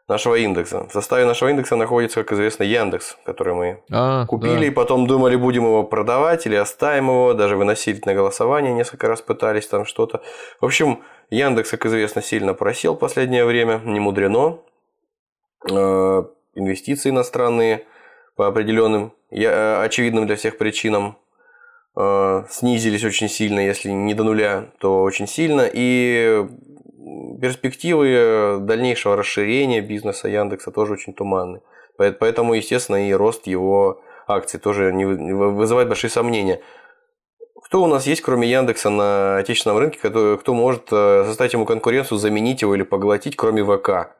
нашего индекса. В составе нашего индекса находится, как известно, Яндекс, который мы а, купили, да. и потом думали, будем его продавать или оставим его, даже выносить на голосование несколько раз пытались там что-то. В общем, Яндекс, как известно, сильно просел в последнее время, не мудрено. Э, инвестиции иностранные по определенным, э, очевидным для всех причинам э, снизились очень сильно, если не до нуля, то очень сильно. И перспективы дальнейшего расширения бизнеса Яндекса тоже очень туманны. Поэтому, естественно, и рост его акций тоже вызывает большие сомнения. Кто у нас есть, кроме Яндекса, на отечественном рынке, кто, кто может э, составить ему конкуренцию, заменить его или поглотить, кроме ВК?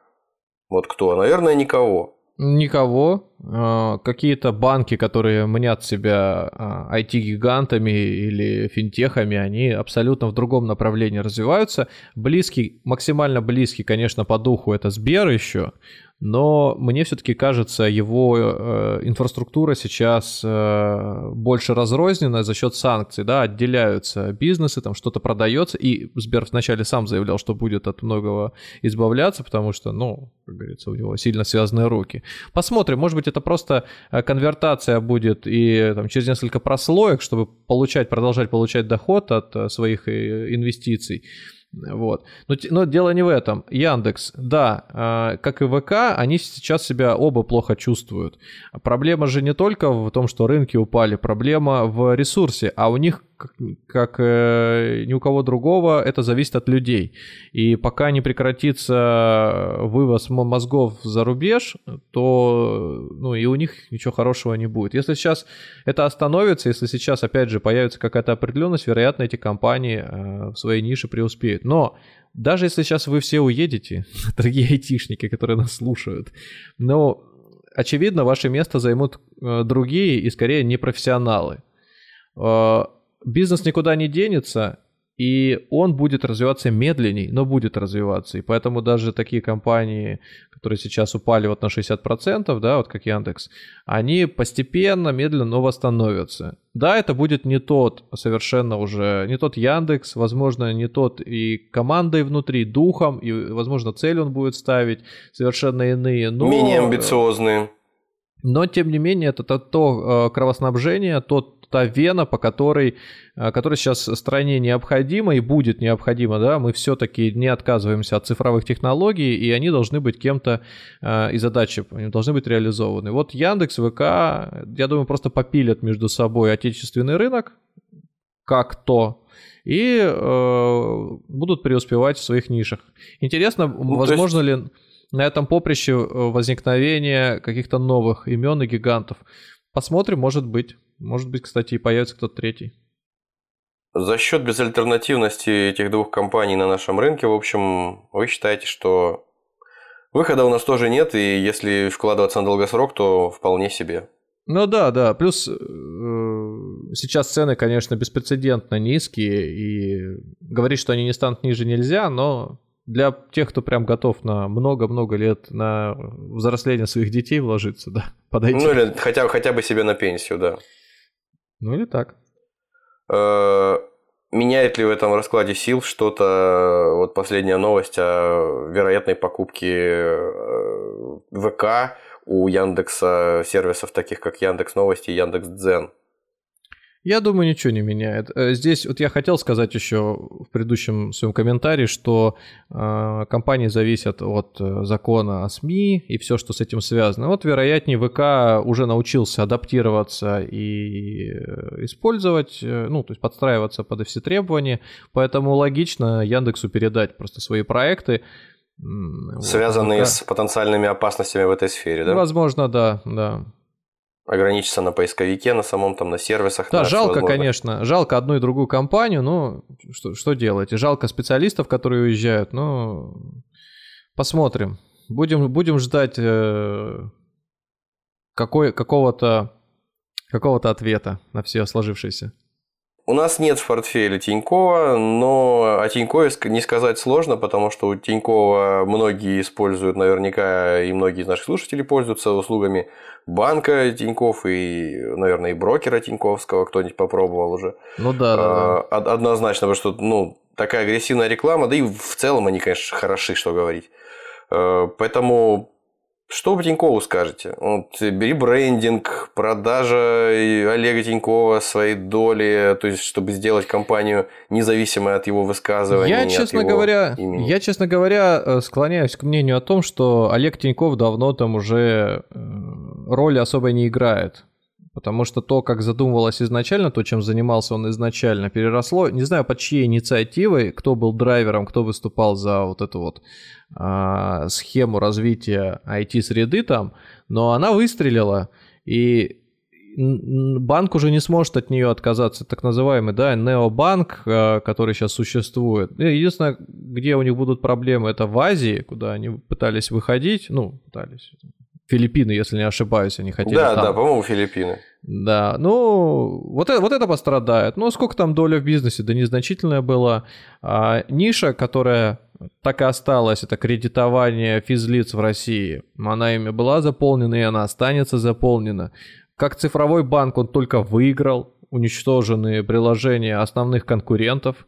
Вот кто? Наверное, никого. Никого. А, какие-то банки, которые мнят себя IT-гигантами а, или финтехами, они абсолютно в другом направлении развиваются. Близкий, максимально близкий, конечно, по духу это Сбер еще, но мне все-таки кажется, его э, инфраструктура сейчас э, больше разрознена за счет санкций, да, отделяются бизнесы, там что-то продается, и Сбер вначале сам заявлял, что будет от многого избавляться, потому что, ну, как говорится, у него сильно связанные руки. Посмотрим, может быть, это просто э, конвертация будет и там, через несколько прослоек, чтобы получать, продолжать получать доход от э, своих э, инвестиций. Вот. Но, но дело не в этом. Яндекс, да, э, как и ВК, они сейчас себя оба плохо чувствуют. Проблема же не только в том, что рынки упали, проблема в ресурсе, а у них как, э, ни у кого другого, это зависит от людей. И пока не прекратится вывоз мозгов за рубеж, то ну, и у них ничего хорошего не будет. Если сейчас это остановится, если сейчас опять же появится какая-то определенность, вероятно, эти компании э, в своей нише преуспеют. Но даже если сейчас вы все уедете, дорогие айтишники, которые нас слушают, но очевидно, ваше место займут э, другие и скорее непрофессионалы. Бизнес никуда не денется, и он будет развиваться медленней, но будет развиваться. И поэтому даже такие компании, которые сейчас упали вот на 60%, да, вот как Яндекс, они постепенно, медленно, но восстановятся. Да, это будет не тот совершенно уже, не тот Яндекс, возможно, не тот и командой внутри, духом, и, возможно, цель он будет ставить совершенно иные. Но... Менее амбициозные. Но, тем не менее, это то, то э, кровоснабжение, тот та вена, по которой, э, которая сейчас стране необходима и будет необходима, да, мы все-таки не отказываемся от цифровых технологий, и они должны быть кем-то, э, и задачи должны быть реализованы. Вот Яндекс, ВК, я думаю, просто попилят между собой отечественный рынок, как то, и э, будут преуспевать в своих нишах. Интересно, ну, возможно есть... ли на этом поприще э, возникновение каких-то новых имен и гигантов? Посмотрим, может быть. Может быть, кстати, и появится кто-то третий. За счет безальтернативности этих двух компаний на нашем рынке, в общем, вы считаете, что выхода у нас тоже нет, и если вкладываться на долгосрок, то вполне себе. Ну да, да. Плюс э, сейчас цены, конечно, беспрецедентно низкие, и говорить, что они не станут ниже нельзя, но для тех, кто прям готов на много-много лет на взросление своих детей вложиться, да, подойти. Ну или хотя, хотя бы себе на пенсию, да. Ну или так. Э, меняет ли в этом раскладе сил что-то, вот последняя новость о вероятной покупке э, ВК у Яндекса сервисов таких как Яндекс Новости и Яндекс Дзен? Я думаю, ничего не меняет. Э, здесь вот я хотел сказать еще в предыдущем своем комментарии, что э, компании зависят от э, закона о СМИ и все, что с этим связано. Вот, вероятнее, ВК уже научился адаптироваться и э, использовать, ну, то есть подстраиваться под все требования, поэтому логично Яндексу передать просто свои проекты Связанные вот, с потенциальными опасностями в этой сфере, да? Возможно, да, да. Ограничиться на поисковике, на самом там, на сервисах. Да, жалко, возможно. конечно. Жалко одну и другую компанию, но что, что делать? Жалко специалистов, которые уезжают, но посмотрим. Будем, будем ждать э, какой, какого-то какого-то ответа на все сложившееся. У нас нет в портфеле Тинькова, но о Тинькове не сказать сложно, потому что у Тинькова многие используют, наверняка, и многие из наших слушателей пользуются услугами банка Тиньков и, наверное, и брокера Тиньковского кто-нибудь попробовал уже. Ну да, да, да. А, однозначно, потому что, ну, такая агрессивная реклама, да и в целом они, конечно, хороши, что говорить. Э, поэтому что вы Тинькову скажете? Вот, ребрендинг, продажа Олега Тинькова своей доли, то есть, чтобы сделать компанию независимой от его высказываний. Я, честно говоря, имени. я, честно говоря, э, склоняюсь к мнению о том, что Олег Тиньков давно там уже э, роли особо не играет. Потому что то, как задумывалось изначально, то, чем занимался он изначально, переросло, не знаю, под чьей инициативой, кто был драйвером, кто выступал за вот эту вот а, схему развития IT-среды там, но она выстрелила, и банк уже не сможет от нее отказаться, так называемый, да, необанк, а, который сейчас существует. Единственное, где у них будут проблемы, это в Азии, куда они пытались выходить, ну, пытались, Филиппины, если не ошибаюсь, они хотели Да, там. да, по-моему, Филиппины. Да, ну, вот это, вот это пострадает. Ну, сколько там доля в бизнесе? Да незначительная была. А, ниша, которая так и осталась, это кредитование физлиц в России. Она ими была заполнена, и она останется заполнена. Как цифровой банк он только выиграл, уничтоженные приложения основных конкурентов.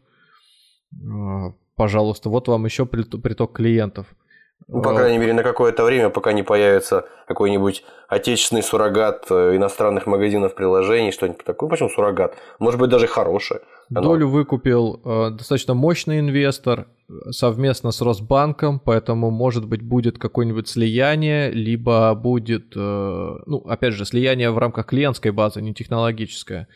А, пожалуйста, вот вам еще приток клиентов. Ну, по крайней мере, на какое-то время, пока не появится какой-нибудь отечественный суррогат э, иностранных магазинов приложений, что-нибудь такое. Почему суррогат? Может быть, даже хорошее. Долю выкупил э, достаточно мощный инвестор э, совместно с Росбанком, поэтому, может быть, будет какое-нибудь слияние, либо будет, э, ну, опять же, слияние в рамках клиентской базы, не технологическое.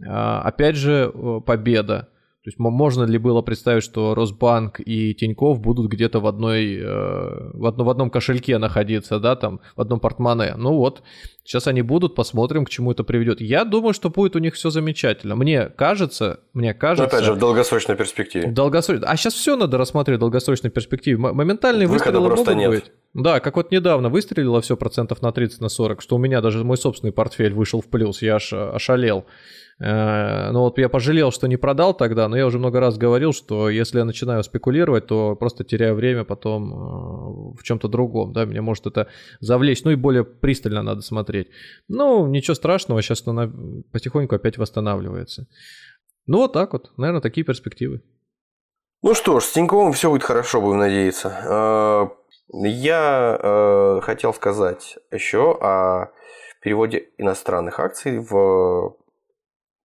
Э, опять же, э, победа. То есть можно ли было представить, что Росбанк и Тиньков будут где-то в одной, э, в, одно, в одном кошельке находиться, да, там, в одном портмоне? Ну вот, сейчас они будут, посмотрим, к чему это приведет. Я думаю, что будет у них все замечательно. Мне кажется, мне кажется... Но опять же, в долгосрочной перспективе. В долгосрочной. А сейчас все надо рассматривать в долгосрочной перспективе. Моментальные Выхода выстрелы просто нет. быть. Да, как вот недавно выстрелило все процентов на 30, на 40, что у меня даже мой собственный портфель вышел в плюс, я аж ошалел. Э, ну вот я пожалел, что не продал тогда, но я уже много раз говорил, что если я начинаю спекулировать, то просто теряю время потом э, в чем-то другом, да, меня может это завлечь, ну и более пристально надо смотреть. Ну, ничего страшного, сейчас она потихоньку опять восстанавливается. Ну вот так вот, наверное, такие перспективы. Ну что ж, с Тиньковым все будет хорошо, будем надеяться. Э, я хотел сказать еще о переводе иностранных акций в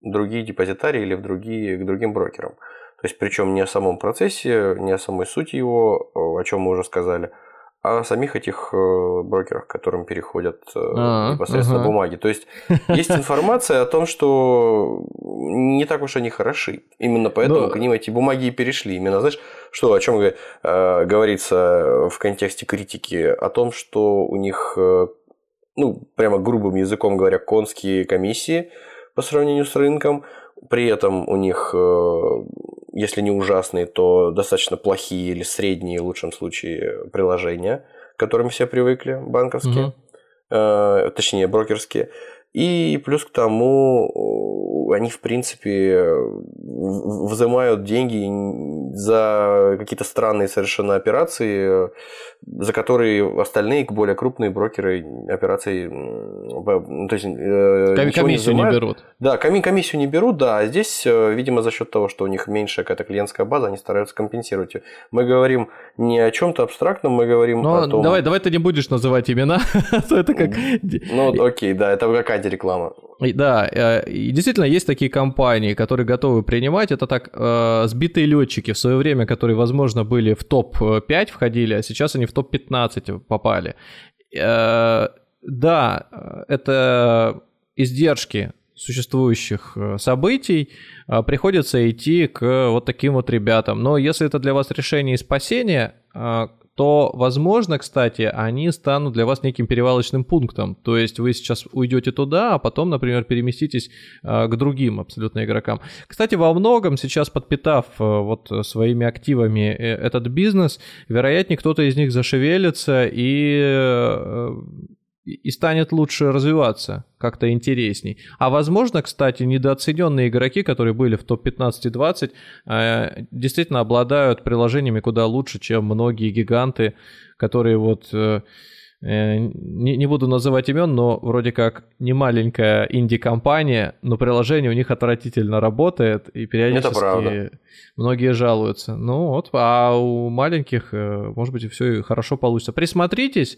другие депозитарии или в другие, к другим брокерам. То есть, причем не о самом процессе, не о самой сути его, о чем мы уже сказали, а о самих этих э, брокерах, к которым переходят э, а, непосредственно ага. бумаги. То есть, есть информация о том, что не так уж они хороши. Именно поэтому Но... к ним эти бумаги и перешли. Именно, знаешь, что, о чем э, говорится в контексте критики? О том, что у них, ну, прямо грубым языком говоря, конские комиссии – по сравнению с рынком. При этом у них, э, если не ужасные, то достаточно плохие или средние, в лучшем случае, приложения, к которым все привыкли, банковские, угу. точнее, брокерские. И плюс к тому, они, в принципе, взимают деньги за какие-то странные совершенно операции, за которые остальные более крупные брокеры операций, ну, то есть э, комиссию не, не берут. Да, комиссию не берут, да, а здесь, э, видимо, за счет того, что у них меньшая какая-то клиентская база, они стараются компенсировать. Мы говорим не о чем-то абстрактном, мы говорим Но о том... Давай, давай ты не будешь называть имена, а это как... Ну, окей, да, это какая-то реклама. Да, э, и действительно есть такие компании, которые готовы принимать. Это так э, сбитые летчики в свое время, которые, возможно, были в топ-5 входили, а сейчас они в топ-15 попали. Э, да, это издержки существующих э, событий, э, приходится идти к вот таким вот ребятам. Но если это для вас решение и спасение, э, то, возможно, кстати, они станут для вас неким перевалочным пунктом. То есть вы сейчас уйдете туда, а потом, например, переместитесь э, к другим абсолютно игрокам. Кстати, во многом сейчас подпитав э, вот своими активами этот бизнес, вероятнее кто-то из них зашевелится и и станет лучше развиваться, как-то интересней. А возможно, кстати, недооцененные игроки, которые были в топ-15 и 20, э, действительно обладают приложениями куда лучше, чем многие гиганты, которые вот Э, не, не буду называть имен, но вроде как не маленькая инди-компания, но приложение у них отвратительно работает, и периодически многие жалуются. Ну вот, а у маленьких, э, может быть, все и хорошо получится. Присмотритесь,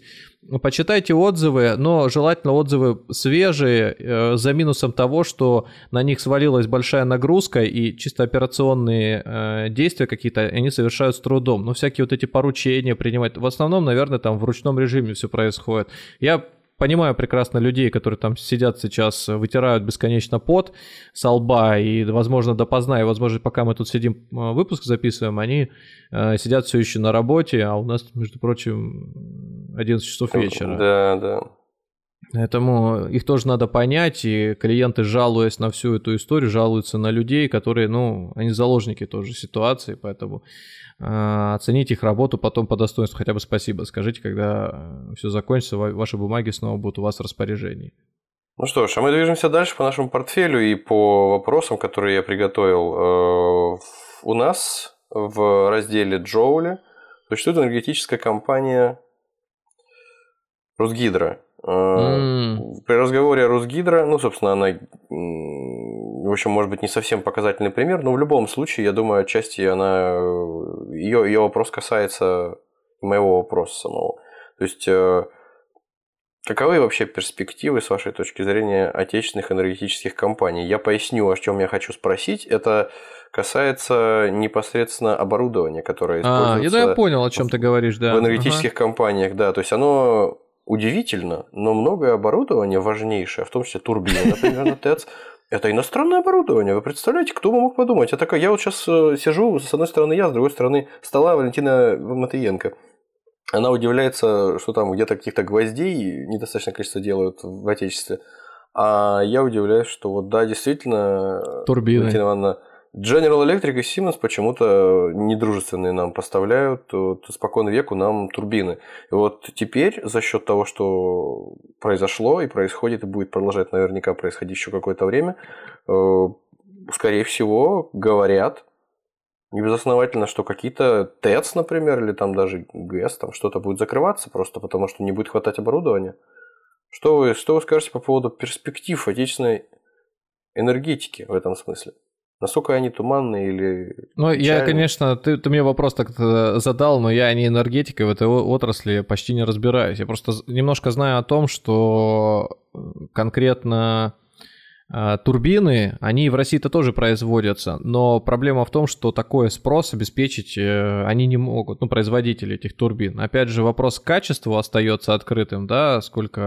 почитайте отзывы, но желательно отзывы свежие, э, за минусом того, что на них свалилась большая нагрузка, и чисто операционные действия какие-то они совершают с трудом. Но всякие вот эти поручения принимать, в основном, наверное, там в ручном режиме все происходит. Я понимаю прекрасно людей, которые там сидят сейчас, вытирают бесконечно пот со лба, и, возможно, допоздна, и, возможно, пока мы тут сидим, э, выпуск записываем, они э, сидят все еще на работе, а у нас, между прочим, 11 часов вечера. Да, да. Поэтому их тоже надо понять, и клиенты, жалуясь на всю эту историю, жалуются на людей, которые, ну, они заложники тоже ситуации, поэтому а, оцените их работу потом по достоинству, хотя бы спасибо. Скажите, когда э, все закончится, ваши бумаги снова будут у вас в распоряжении. Ну что ж, а мы движемся дальше по нашему портфелю и по вопросам, которые я приготовил. Э, у нас в разделе Джоули существует энергетическая компания Росгидро. Mm. При разговоре о Росгидро, ну, собственно, она, в общем, может быть, не совсем показательный пример, но в любом случае, я думаю, отчасти она, ее, ее вопрос касается моего вопроса самого. То есть, э, каковы вообще перспективы, с вашей точки зрения, отечественных энергетических компаний? Я поясню, о чем я хочу спросить. Это касается непосредственно оборудования, которое используется... А, я, я понял, о чем ты говоришь, да. В энергетических ага. компаниях, да. То есть, оно удивительно, но многое оборудование важнейшее, в том числе турбины, например, на ТЭЦ, это иностранное оборудование. Вы представляете, кто бы мог подумать? Я такая, я вот сейчас э, сижу, с одной стороны я, с другой стороны стола Валентина Матыенко. Она удивляется, что там где-то каких-то гвоздей недостаточное количество делают в Отечестве. А я удивляюсь, что вот да, действительно, Турбины. Валентина Ивановна General Electric и Siemens почему-то недружественные нам поставляют, вот, спокон веку нам турбины. И вот теперь за счет того, что произошло и происходит, и будет продолжать наверняка происходить еще какое-то время, э, скорее всего, говорят, небезосновательно, что какие-то ТЭЦ, например, или там даже ГЭС, там что-то будет закрываться просто потому, что не будет хватать оборудования. Что вы, что вы скажете по поводу перспектив отечественной энергетики в этом смысле? Насколько они туманные или... Ну, я, конечно, ты, ты мне вопрос так задал, но я не энергетикой в этой отрасли почти не разбираюсь. Я просто немножко знаю о том, что конкретно турбины, они в России-то тоже производятся, но проблема в том, что такой спрос обеспечить э, они не могут, ну, производители этих турбин. Опять же, вопрос качества остается открытым, да, сколько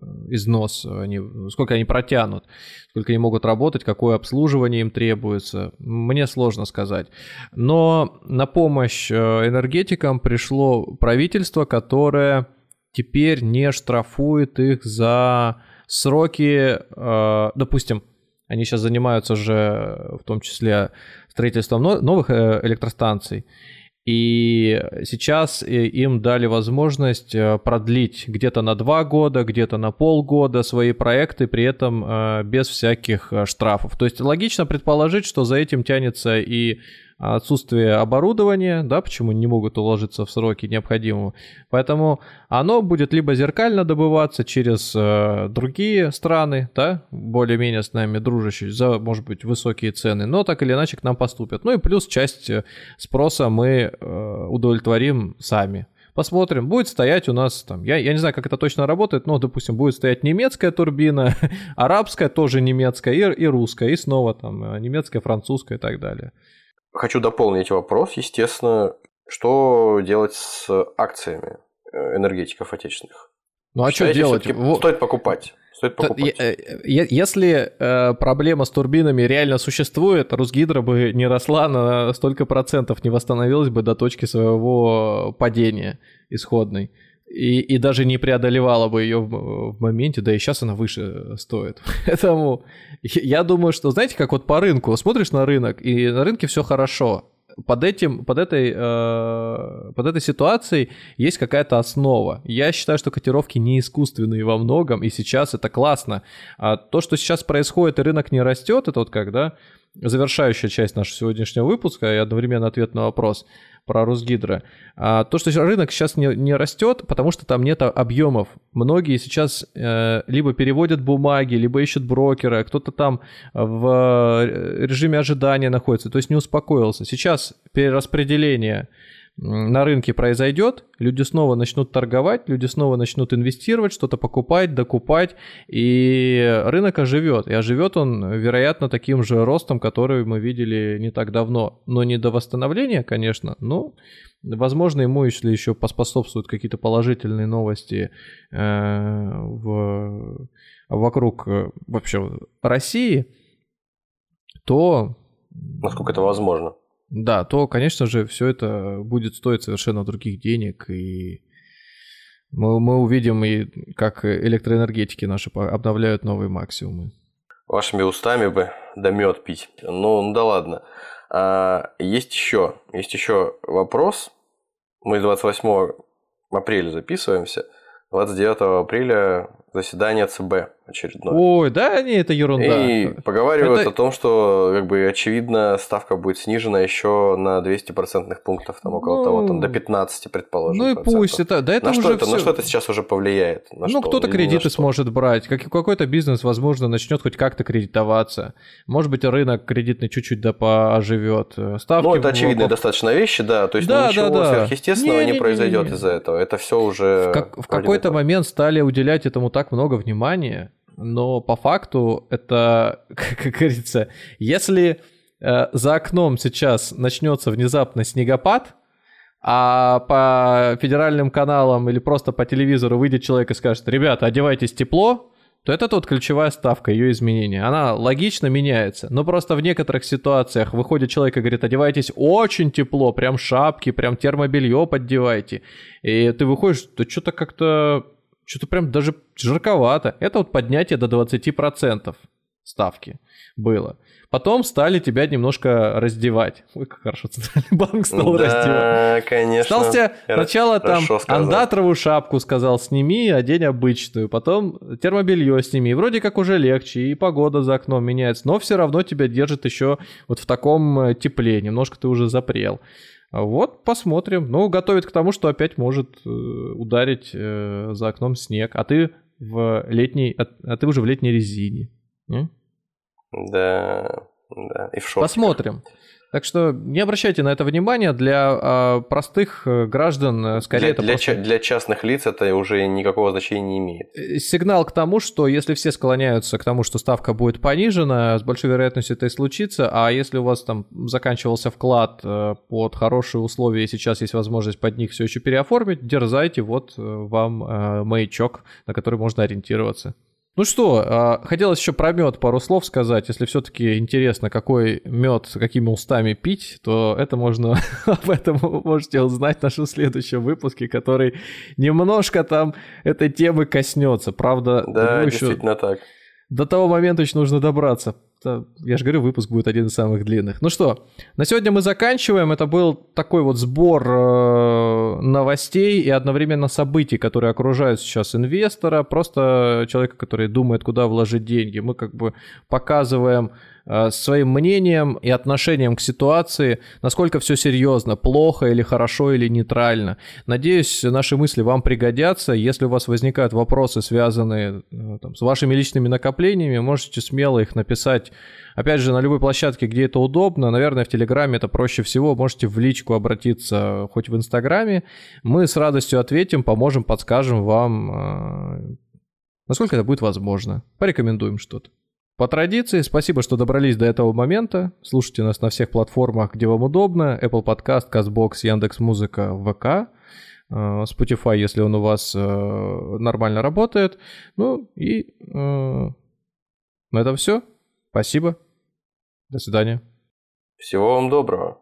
э, износ они, сколько они протянут, сколько они могут работать, какое обслуживание им требуется, мне сложно сказать. Но на помощь э, энергетикам пришло правительство, которое теперь не штрафует их за сроки, э, допустим, они сейчас занимаются же в том числе строительством новых э, электростанций, и сейчас им дали возможность э, продлить где-то на два года, где-то на полгода свои проекты, при этом без всяких штрафов. То есть логично предположить, что за этим тянется и отсутствие оборудования, да, почему не могут уложиться в сроки необходимого. Поэтому оно будет либо зеркально добываться через э, другие страны, да, более-менее с нами дружащие, за, может быть, высокие цены, но так или иначе к нам поступят. Ну и плюс часть э, спроса мы э, удовлетворим сами. Посмотрим, будет стоять у нас там, я, я не знаю, как это точно работает, но, допустим, будет стоять немецкая турбина, арабская тоже немецкая и, и русская, и снова там э, немецкая, французская и так далее. Хочу дополнить вопрос, естественно, что делать с акциями э, энергетиков отечественных? Ну а что делать? Стоит покупать. стоит покупать. Э, если э, проблема с турбинами реально существует, Русгидро бы не росла на столько процентов, не восстановилась бы до точки своего падения исходной. И, и даже не преодолевала бы ее в, в моменте, да и сейчас она выше стоит. Поэтому я думаю, что, знаете, как вот по рынку, смотришь на рынок, и на рынке все хорошо, под этим, под этой, э, под этой ситуацией есть какая-то основа. Я считаю, что котировки не искусственные во многом, и сейчас это классно. А то, что сейчас происходит, и рынок не растет, это вот когда завершающая часть нашего сегодняшнего выпуска и одновременно ответ на вопрос про Росгидро. А то, что рынок сейчас не, не растет, потому что там нет объемов. Многие сейчас э, либо переводят бумаги, либо ищут брокера, кто-то там в э, режиме ожидания находится, то есть не успокоился. Сейчас перераспределение на рынке произойдет, люди снова начнут торговать, люди снова начнут инвестировать, что-то покупать, докупать, и рынок оживет. И оживет он, вероятно, таким же ростом, который мы видели не так давно. Но не до восстановления, конечно, но возможно ему, если еще поспособствуют какие-то положительные новости э, в, вокруг э, вообще России, то... Насколько это возможно? Да, то, конечно же, все это будет стоить совершенно других денег, и мы, мы увидим, и как электроэнергетики наши обновляют новые максимумы. Вашими устами бы да мед пить. Ну, ну да ладно. А, есть еще, есть еще вопрос. Мы 28 апреля записываемся. 29 апреля заседание ЦБ очередное. Ой, да, не, это ерунда. И поговаривают это... о том, что, как бы, очевидно, ставка будет снижена еще на 200 процентных пунктов, там, около ну... того, там, до 15, предположим. Ну и процентов. пусть это, да, это на уже что это, все... На что это сейчас уже повлияет? На ну, кто-то кредиты сможет брать, как, какой-то бизнес, возможно, начнет хоть как-то кредитоваться. Может быть, рынок кредитный чуть-чуть да поживет. Ставки ну, это очевидные в... достаточно вещи, да, то есть да, ничего да, да. сверхъестественного не, не, не произойдет из-за этого. Это все уже... В, как, в какой-то момент стали уделять этому так много внимания, но по факту это, как говорится, если э, за окном сейчас начнется внезапно снегопад, а по федеральным каналам или просто по телевизору выйдет человек и скажет, ребята, одевайтесь тепло, то это тут ключевая ставка ее изменения. Она логично меняется, но просто в некоторых ситуациях выходит человек и говорит, одевайтесь очень тепло, прям шапки, прям термобелье поддевайте. И ты выходишь, то что-то как-то что-то прям даже жарковато. Это вот поднятие до 20% ставки было. Потом стали тебя немножко раздевать. Ой, как хорошо Центральный банк стал да, раздевать. Да, конечно. Стал тебе сначала там андатровую шапку сказал, сними, одень обычную. Потом термобелье сними. Вроде как уже легче, и погода за окном меняется. Но все равно тебя держит еще вот в таком э, тепле. Немножко ты уже запрел. Вот, посмотрим. Ну, готовит к тому, что опять может э, ударить э, за окном снег. А ты в летней... А, а ты уже в летней резине. Не? Да, да. И в шортиках. Посмотрим. Так что не обращайте на это внимания. Для э, простых граждан э, скорее для, это для, просто... для частных лиц это уже никакого значения не имеет. Э, сигнал к тому, что если все склоняются к тому, что ставка будет понижена, с большой вероятностью это и случится. А если у вас там заканчивался вклад э, под хорошие условия и сейчас есть возможность под них все еще переоформить, дерзайте, вот вам э, маячок, на который можно ориентироваться. Ну что, а, хотелось еще про мед пару слов сказать. Если все-таки интересно, какой мед, какими устами пить, то это можно об этом можете узнать в нашем следующем выпуске, который немножко там этой темы коснется. Правда, да, действительно еще... так. До того момента еще нужно добраться я же говорю, выпуск будет один из самых длинных. Ну что, на сегодня мы заканчиваем. Это был такой вот сбор э, новостей и одновременно событий, которые окружают сейчас инвестора, просто человека, который думает, куда вложить деньги. Мы как бы показываем своим мнением и отношением к ситуации, насколько все серьезно, плохо или хорошо или нейтрально. Надеюсь, наши мысли вам пригодятся. Если у вас возникают вопросы, связанные э, там, с вашими личными накоплениями, можете смело их написать Опять же, на любой площадке, где это удобно, наверное, в Телеграме это проще всего, можете в личку обратиться, хоть в Инстаграме. Мы с радостью ответим, поможем, подскажем вам, э, насколько это будет возможно. Порекомендуем что-то. По традиции, спасибо, что добрались до этого момента. Слушайте нас на всех платформах, где вам удобно. Apple Podcast, CastBox, Яндекс.Музыка, ВК. Э, Spotify, если он у вас э, нормально работает. Ну и на этом все. Спасибо. До свидания. Всего вам доброго.